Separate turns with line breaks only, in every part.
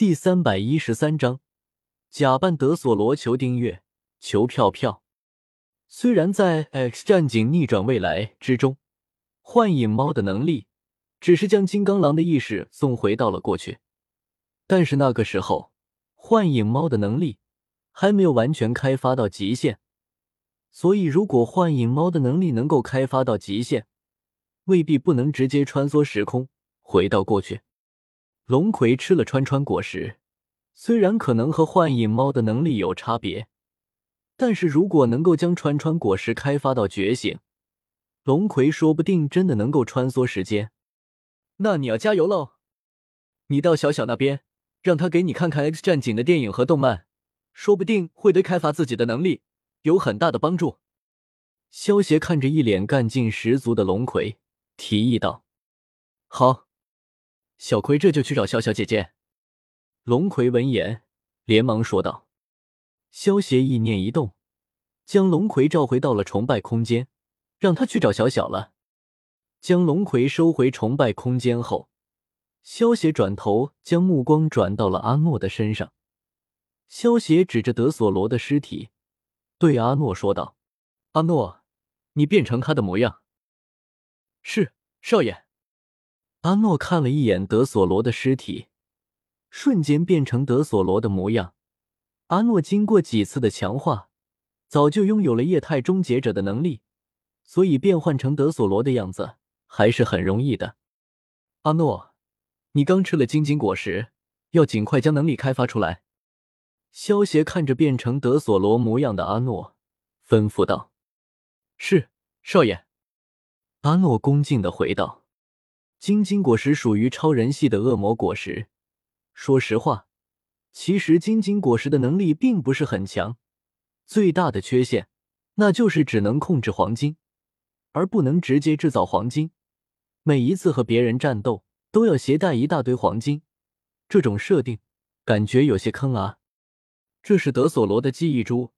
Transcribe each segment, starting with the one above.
第三百一十三章，假扮德索罗求订阅求票票。虽然在《X 战警：逆转未来》之中，幻影猫的能力只是将金刚狼的意识送回到了过去，但是那个时候，幻影猫的能力还没有完全开发到极限，所以如果幻影猫的能力能够开发到极限，未必不能直接穿梭时空回到过去。龙葵吃了川川果实，虽然可能和幻影猫的能力有差别，但是如果能够将川川果实开发到觉醒，龙葵说不定真的能够穿梭时间。那你要加油喽！你到小小那边，让他给你看看 X 战警的电影和动漫，说不定会对开发自己的能力有很大的帮助。萧协看着一脸干劲十足的龙葵，提议道：“好。”小葵这就去找小小姐姐。龙葵闻言，连忙说道：“萧协意念一动，将龙葵召回到了崇拜空间，让他去找小小了。”将龙葵收回崇拜空间后，萧协转头将目光转到了阿诺的身上。萧协指着德索罗的尸体，对阿诺说道：“阿诺，你变成他的模样。”“是，少爷。”阿诺看了一眼德索罗的尸体，瞬间变成德索罗的模样。阿诺经过几次的强化，早就拥有了液态终结者的能力，所以变换成德索罗的样子还是很容易的。阿诺，你刚吃了晶晶果实，要尽快将能力开发出来。萧协看着变成德索罗模样的阿诺，吩咐道：“是，少爷。”阿诺恭敬的回道。金金果实属于超人系的恶魔果实。说实话，其实金金果实的能力并不是很强，最大的缺陷那就是只能控制黄金，而不能直接制造黄金。每一次和别人战斗都要携带一大堆黄金，这种设定感觉有些坑啊。这是德索罗的记忆珠，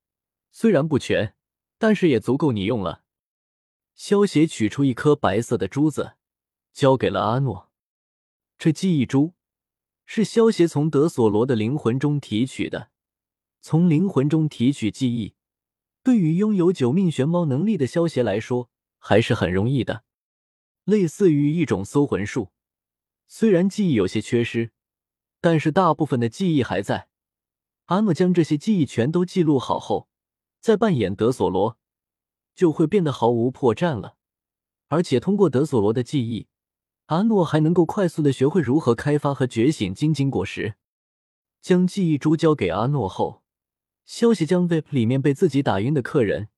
虽然不全，但是也足够你用了。萧协取出一颗白色的珠子。交给了阿诺，这记忆珠是萧协从德索罗的灵魂中提取的。从灵魂中提取记忆，对于拥有九命玄猫能力的萧协来说还是很容易的，类似于一种搜魂术。虽然记忆有些缺失，但是大部分的记忆还在。阿诺将这些记忆全都记录好后，再扮演德索罗，就会变得毫无破绽了。而且通过德索罗的记忆。阿诺还能够快速的学会如何开发和觉醒金晶果实。将记忆珠交给阿诺后，消息将 VIP 里面被自己打晕的客人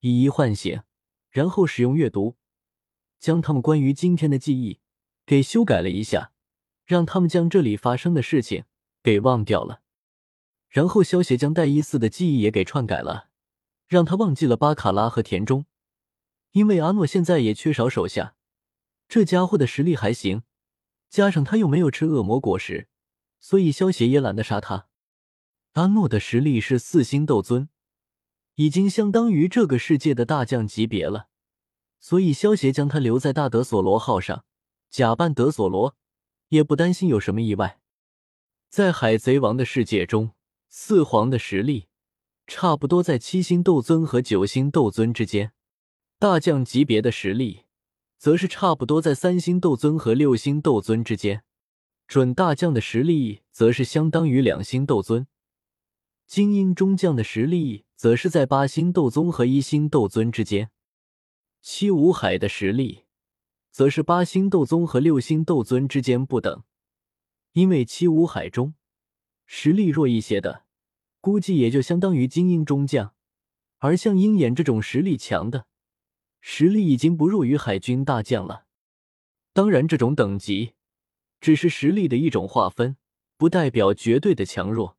一一唤醒，然后使用阅读，将他们关于今天的记忆给修改了一下，让他们将这里发生的事情给忘掉了。然后萧协将戴伊斯的记忆也给篡改了，让他忘记了巴卡拉和田中，因为阿诺现在也缺少手下。这家伙的实力还行，加上他又没有吃恶魔果实，所以萧协也懒得杀他。阿诺的实力是四星斗尊，已经相当于这个世界的大将级别了，所以萧协将他留在大德索罗号上，假扮德索罗，也不担心有什么意外。在海贼王的世界中，四皇的实力差不多在七星斗尊和九星斗尊之间，大将级别的实力。则是差不多在三星斗尊和六星斗尊之间，准大将的实力则是相当于两星斗尊，精英中将的实力则是在八星斗宗和一星斗尊之间，七武海的实力则是八星斗宗和六星斗尊之间不等。因为七武海中实力弱一些的，估计也就相当于精英中将，而像鹰眼这种实力强的。实力已经不弱于海军大将了。当然，这种等级只是实力的一种划分，不代表绝对的强弱。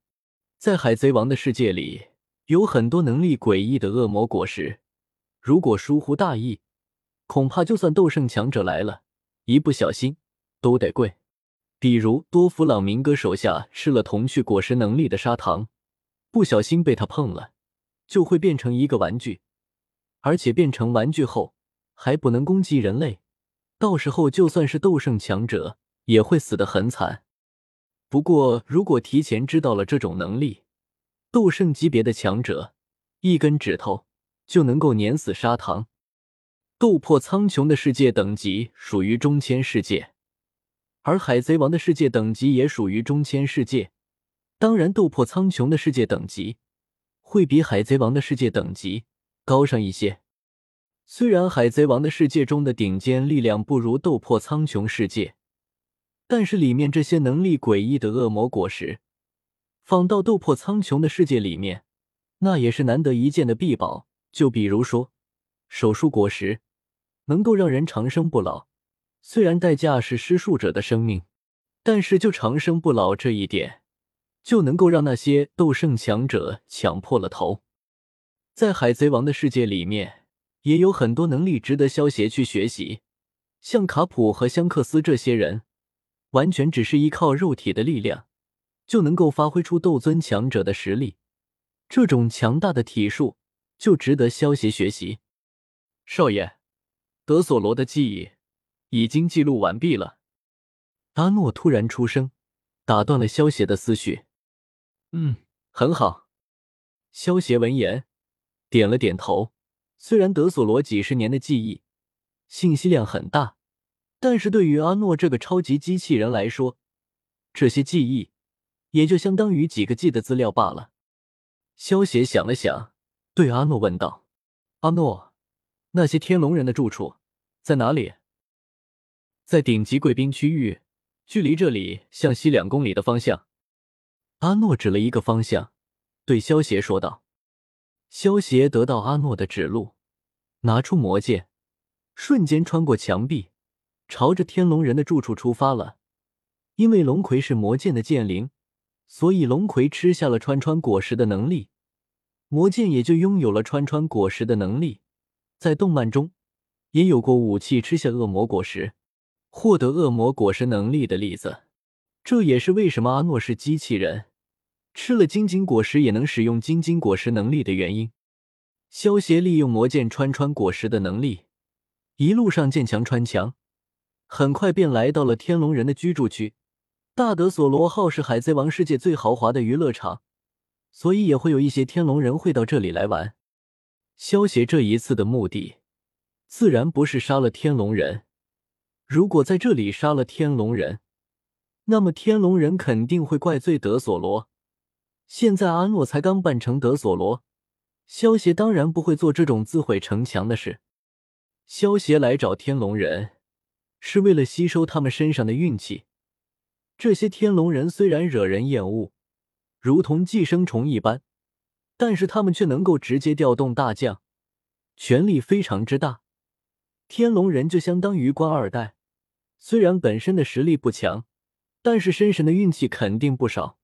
在海贼王的世界里，有很多能力诡异的恶魔果实，如果疏忽大意，恐怕就算斗圣强者来了，一不小心都得跪。比如多弗朗明哥手下吃了童趣果实能力的砂糖，不小心被他碰了，就会变成一个玩具。而且变成玩具后还不能攻击人类，到时候就算是斗圣强者也会死得很惨。不过，如果提前知道了这种能力，斗圣级别的强者一根指头就能够碾死砂糖。斗破苍穹的世界等级属于中千世界，而海贼王的世界等级也属于中千世界。当然，斗破苍穹的世界等级会比海贼王的世界等级高尚一些。虽然海贼王的世界中的顶尖力量不如斗破苍穹世界。但是里面这些能力诡异的恶魔果实，放到斗破苍穹的世界里面，那也是难得一见的臂宝。就比如说手术果实，能够让人长生不老，虽然代价是施术者的生命，但是就长生不老这一点，就能够让那些斗圣强者抢破了头。在海贼王的世界里面，也有很多能力值得萧协去学习，像卡普和香克斯这些人。完全只是依靠肉体的力量，就能够发挥出斗尊强者的实力，这种强大的体术就值得萧协学习。少爷，德索罗的记忆已经记录完毕了。阿诺突然出声，打断了萧协的思绪。嗯，很好。萧协闻言点了点头。虽然德索罗几十年的记忆信息量很大。但是对于阿诺这个超级机器人来说，这些记忆也就相当于几个 G 的资料罢了。萧协想了想，对阿诺问道：“阿诺，那些天龙人的住处在哪里？”在顶级贵宾区域，距离这里向西两公里的方向。阿诺指了一个方向，对萧协说道。萧协得到阿诺的指路，拿出魔剑，瞬间穿过墙壁。朝着天龙人的住处出发了。因为龙葵是魔剑的剑灵，所以龙葵吃下了穿穿果实的能力，魔剑也就拥有了穿穿果实的能力。在动漫中，也有过武器吃下恶魔果实，获得恶魔果实能力的例子。这也是为什么阿诺是机器人，吃了金晶果实也能使用金晶果实能力的原因。萧协利用魔剑穿穿果实的能力，一路上见墙穿墙。很快便来到了天龙人的居住区。大德索罗号是海贼王世界最豪华的娱乐场，所以也会有一些天龙人会到这里来玩。萧协这一次的目的，自然不是杀了天龙人。如果在这里杀了天龙人，那么天龙人肯定会怪罪德索罗。现在阿诺才刚扮成德索罗，萧协当然不会做这种自毁城墙的事。萧协来找天龙人。是为了吸收他们身上的运气。这些天龙人虽然惹人厌恶，如同寄生虫一般，但是他们却能够直接调动大将，权力非常之大。天龙人就相当于官二代，虽然本身的实力不强，但是身上的运气肯定不少。